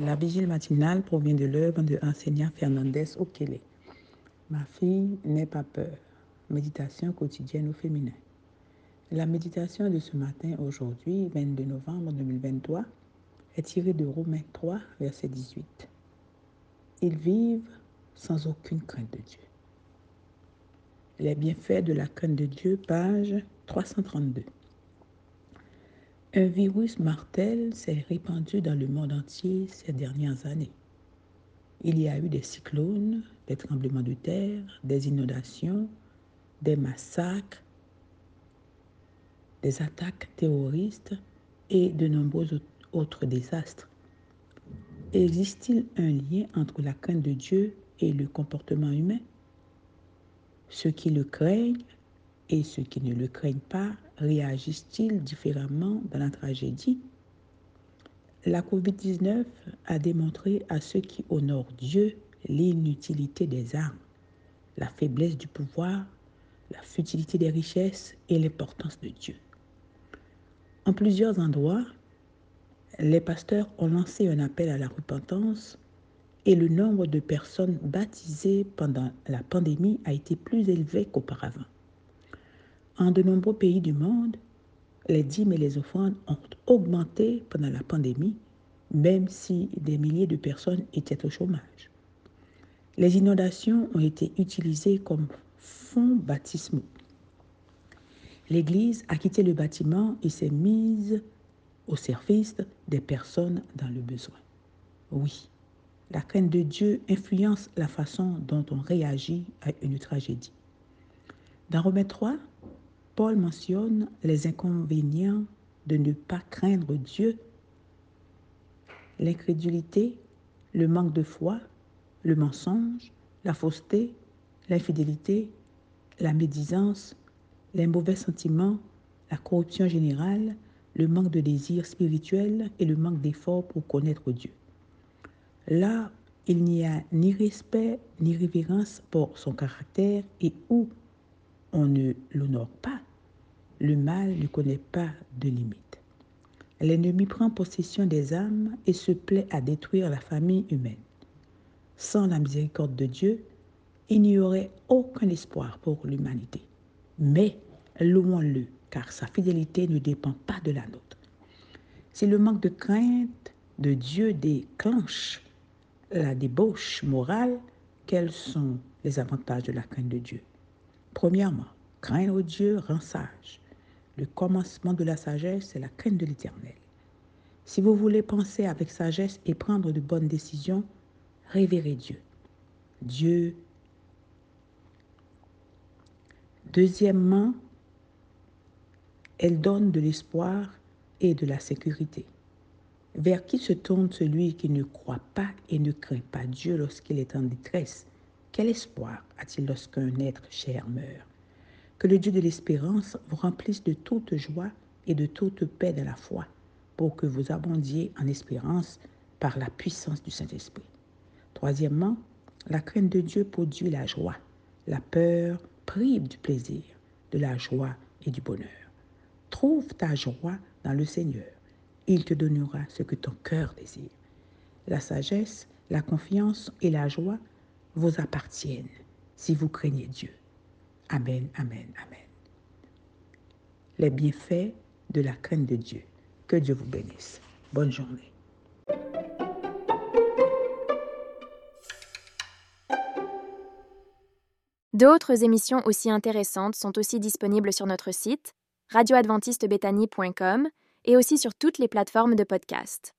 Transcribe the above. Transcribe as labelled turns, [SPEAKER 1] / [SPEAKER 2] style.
[SPEAKER 1] La vigile matinale provient de l'œuvre de enseignant Fernandez Okele. Ma fille, n'aie pas peur. Méditation quotidienne au féminin. La méditation de ce matin, aujourd'hui, 22 novembre 2023, est tirée de Romains 3, verset 18. Ils vivent sans aucune crainte de Dieu. Les bienfaits de la crainte de Dieu, page 332. Un virus mortel s'est répandu dans le monde entier ces dernières années. Il y a eu des cyclones, des tremblements de terre, des inondations, des massacres, des attaques terroristes et de nombreux autres désastres. Existe-t-il un lien entre la crainte de Dieu et le comportement humain? Ceux qui le craignent et ceux qui ne le craignent pas réagissent-ils différemment dans la tragédie? La COVID-19 a démontré à ceux qui honorent Dieu l'inutilité des armes, la faiblesse du pouvoir, la futilité des richesses et l'importance de Dieu. En plusieurs endroits, les pasteurs ont lancé un appel à la repentance et le nombre de personnes baptisées pendant la pandémie a été plus élevé qu'auparavant. En de nombreux pays du monde, les dîmes et les offrandes ont augmenté pendant la pandémie, même si des milliers de personnes étaient au chômage. Les inondations ont été utilisées comme fonds baptismaux. L'Église a quitté le bâtiment et s'est mise au service des personnes dans le besoin. Oui, la crainte de Dieu influence la façon dont on réagit à une tragédie. Dans Romains 3, Paul mentionne les inconvénients de ne pas craindre Dieu, l'incrédulité, le manque de foi, le mensonge, la fausseté, l'infidélité, la médisance, les mauvais sentiments, la corruption générale, le manque de désir spirituel et le manque d'effort pour connaître Dieu. Là, il n'y a ni respect ni révérence pour son caractère et où on ne l'honore pas, le mal ne connaît pas de limite. L'ennemi prend possession des âmes et se plaît à détruire la famille humaine. Sans la miséricorde de Dieu, il n'y aurait aucun espoir pour l'humanité. Mais louons-le, car sa fidélité ne dépend pas de la nôtre. Si le manque de crainte de Dieu déclenche la débauche morale, quels sont les avantages de la crainte de Dieu? Premièrement, craindre Dieu rend sage. Le commencement de la sagesse, c'est la crainte de l'Éternel. Si vous voulez penser avec sagesse et prendre de bonnes décisions, révérez Dieu. Dieu. Deuxièmement, elle donne de l'espoir et de la sécurité. Vers qui se tourne celui qui ne croit pas et ne craint pas Dieu lorsqu'il est en détresse? Quel espoir a-t-il lorsqu'un être cher meurt? Que le Dieu de l'espérance vous remplisse de toute joie et de toute paix de la foi, pour que vous abondiez en espérance par la puissance du Saint-Esprit. Troisièmement, la crainte de Dieu produit la joie. La peur prive du plaisir, de la joie et du bonheur. Trouve ta joie dans le Seigneur. Il te donnera ce que ton cœur désire. La sagesse, la confiance et la joie vous appartiennent si vous craignez Dieu. Amen, amen, amen. Les bienfaits de la crainte de Dieu. Que Dieu vous bénisse. Bonne journée.
[SPEAKER 2] D'autres émissions aussi intéressantes sont aussi disponibles sur notre site radioadventistebethany.com et aussi sur toutes les plateformes de podcast.